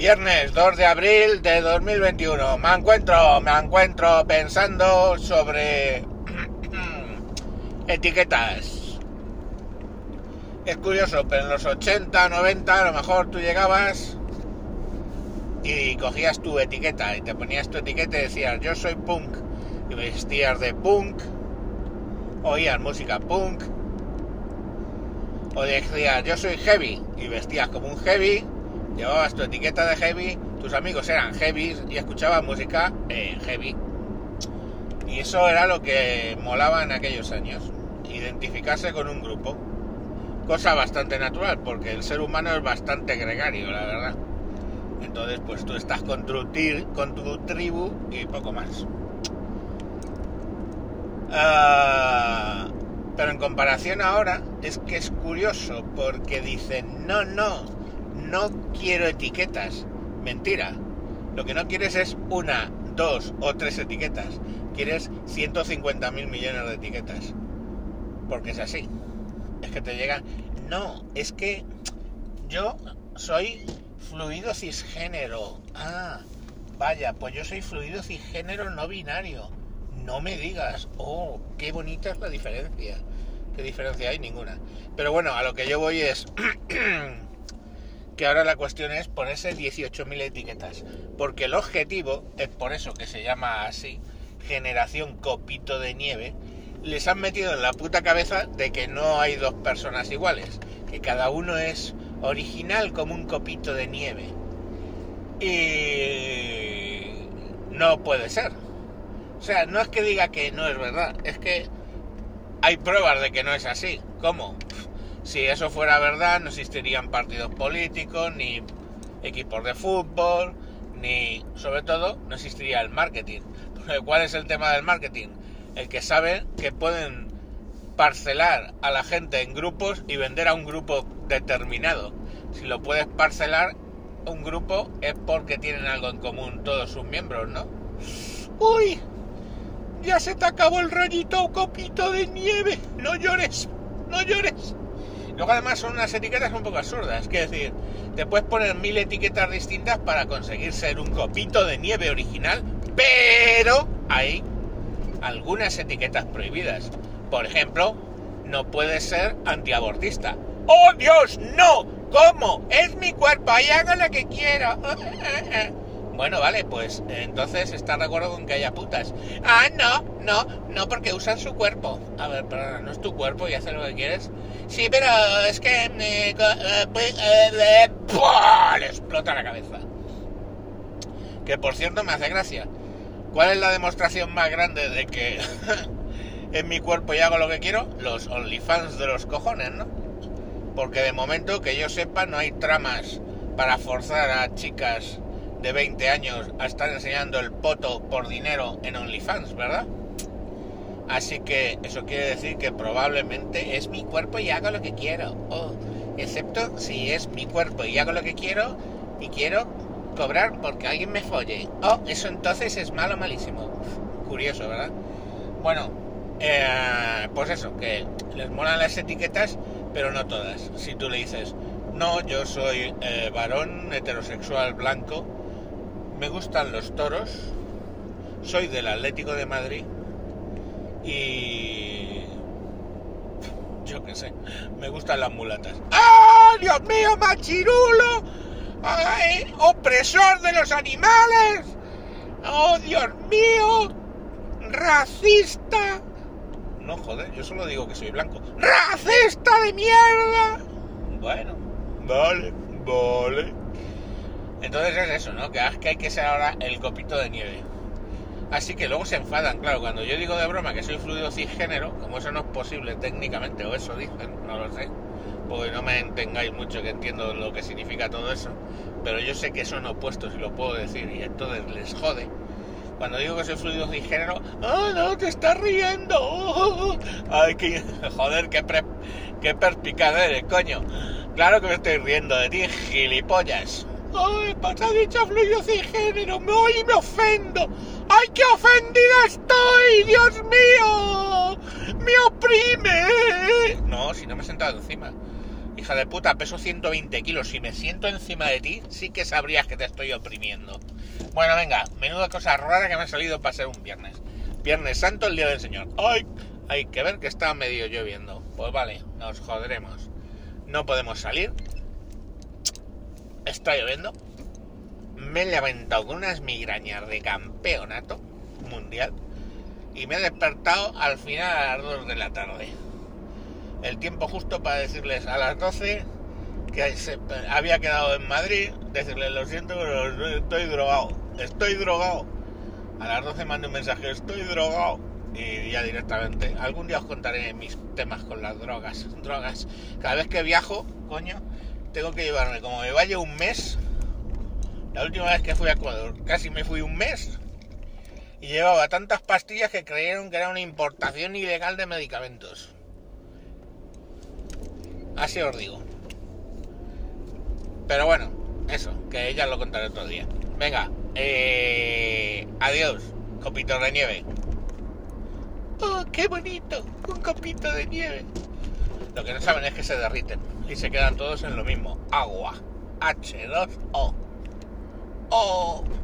Viernes 2 de abril de 2021. Me encuentro, me encuentro pensando sobre etiquetas. Es curioso, pero en los 80, 90 a lo mejor tú llegabas y cogías tu etiqueta y te ponías tu etiqueta y decías yo soy punk y vestías de punk, oías música punk o decías yo soy heavy y vestías como un heavy, llevabas tu etiqueta de heavy, tus amigos eran heavy y escuchabas música heavy. Y eso era lo que molaba en aquellos años, identificarse con un grupo. Cosa bastante natural, porque el ser humano es bastante gregario, la verdad. Entonces, pues tú estás con tu, con tu tribu y poco más. Ah, pero en comparación ahora, es que es curioso, porque dicen, no, no, no quiero etiquetas. Mentira. Lo que no quieres es una, dos o tres etiquetas. Quieres 150 mil millones de etiquetas. Porque es así. Es que te llegan. No, es que yo soy fluido cisgénero. Ah, vaya, pues yo soy fluido cisgénero no binario. No me digas. Oh, qué bonita es la diferencia. ¿Qué diferencia hay? Ninguna. Pero bueno, a lo que yo voy es que ahora la cuestión es ponerse 18.000 etiquetas. Porque el objetivo, es por eso que se llama así, generación copito de nieve, les han metido en la puta cabeza de que no hay dos personas iguales, que cada uno es original como un copito de nieve. Y no puede ser. O sea, no es que diga que no es verdad, es que hay pruebas de que no es así. ¿Cómo? Si eso fuera verdad, no existirían partidos políticos, ni equipos de fútbol, ni, sobre todo, no existiría el marketing. ¿Cuál es el tema del marketing? El que saben que pueden parcelar a la gente en grupos y vender a un grupo determinado. Si lo puedes parcelar un grupo es porque tienen algo en común todos sus miembros, ¿no? ¡Uy! Ya se te acabó el rayito copito de nieve. No llores, no llores. Luego además son unas etiquetas un poco absurdas. Es decir, te puedes poner mil etiquetas distintas para conseguir ser un copito de nieve original, pero hay algunas etiquetas prohibidas. Por ejemplo, no puedes ser antiabortista. ¡Oh Dios, no! ¿Cómo? Es mi cuerpo, ahí haga lo que quiera. Bueno, vale, pues entonces estás de acuerdo con que haya putas. Ah, no, no, no, porque usan su cuerpo. A ver, pero no es tu cuerpo y haces lo que quieres. Sí, pero es que... Eh, eh, pues, eh, le explota la cabeza. Que por cierto me hace gracia. ¿Cuál es la demostración más grande de que en mi cuerpo y hago lo que quiero? Los OnlyFans de los cojones, ¿no? Porque de momento, que yo sepa, no hay tramas para forzar a chicas de 20 años a estar enseñando el poto por dinero en OnlyFans, ¿verdad? Así que eso quiere decir que probablemente es mi cuerpo y hago lo que quiero. Oh, excepto si es mi cuerpo y hago lo que quiero y quiero cobrar porque alguien me folle. Oh, eso entonces es malo, malísimo. Curioso, ¿verdad? Bueno, eh, pues eso, que les molan las etiquetas, pero no todas. Si tú le dices, no, yo soy eh, varón heterosexual blanco, me gustan los toros, soy del Atlético de Madrid y yo qué sé, me gustan las mulatas. ¡Ah, Dios mío, machirulo! ¡Ay, opresor de los animales! ¡Oh, Dios mío! ¡Racista! No, joder, yo solo digo que soy blanco. ¡Racista de mierda! Bueno, vale, vale. Entonces es eso, ¿no? Que, que hay que ser ahora el copito de nieve. Así que luego se enfadan, claro, cuando yo digo de broma que soy fluido cisgénero, como eso no es posible técnicamente, o eso dicen, no lo sé, porque no me entengáis mucho que entiendo lo que significa todo eso, pero yo sé que son opuestos y lo puedo decir, y entonces les jode. Cuando digo que soy fluido cisgénero, ¡ah, no, te estás riendo! ¡Ay, qué, joder, qué, qué perspicaz eres, coño! Claro que me estoy riendo de ti, gilipollas. ¡Ay, ha dicho fluido cisgénero! ¡Me oí me ofendo! ¡Ay, qué ofendida estoy! ¡Dios mío! ¡Me oprime! No, si no me he sentado encima. hija de puta, peso 120 kilos. Si me siento encima de ti, sí que sabrías que te estoy oprimiendo. Bueno, venga, menuda cosa rara que me ha salido para ser un viernes. Viernes Santo, el día del Señor. ¡Ay! Hay que ver que está medio lloviendo. Pues vale, nos joderemos. No podemos salir. Está lloviendo. Me he levantado con unas migrañas de campeonato mundial y me he despertado al final a las 2 de la tarde. El tiempo justo para decirles a las 12 que había quedado en Madrid, decirles lo siento, pero estoy drogado, estoy drogado. A las 12 mandé un mensaje, estoy drogado. Y ya directamente, algún día os contaré mis temas con las drogas. Drogas. Cada vez que viajo, coño, tengo que llevarme, como me vaya un mes, la última vez que fui a Ecuador, casi me fui un mes y llevaba tantas pastillas que creyeron que era una importación ilegal de medicamentos. Así os digo. Pero bueno, eso, que ya lo contaré otro día. Venga, eh, adiós, copito de nieve. ¡Oh, qué bonito! Un copito de nieve. Lo que no saben es que se derriten y se quedan todos en lo mismo. Agua. H2O. Oh.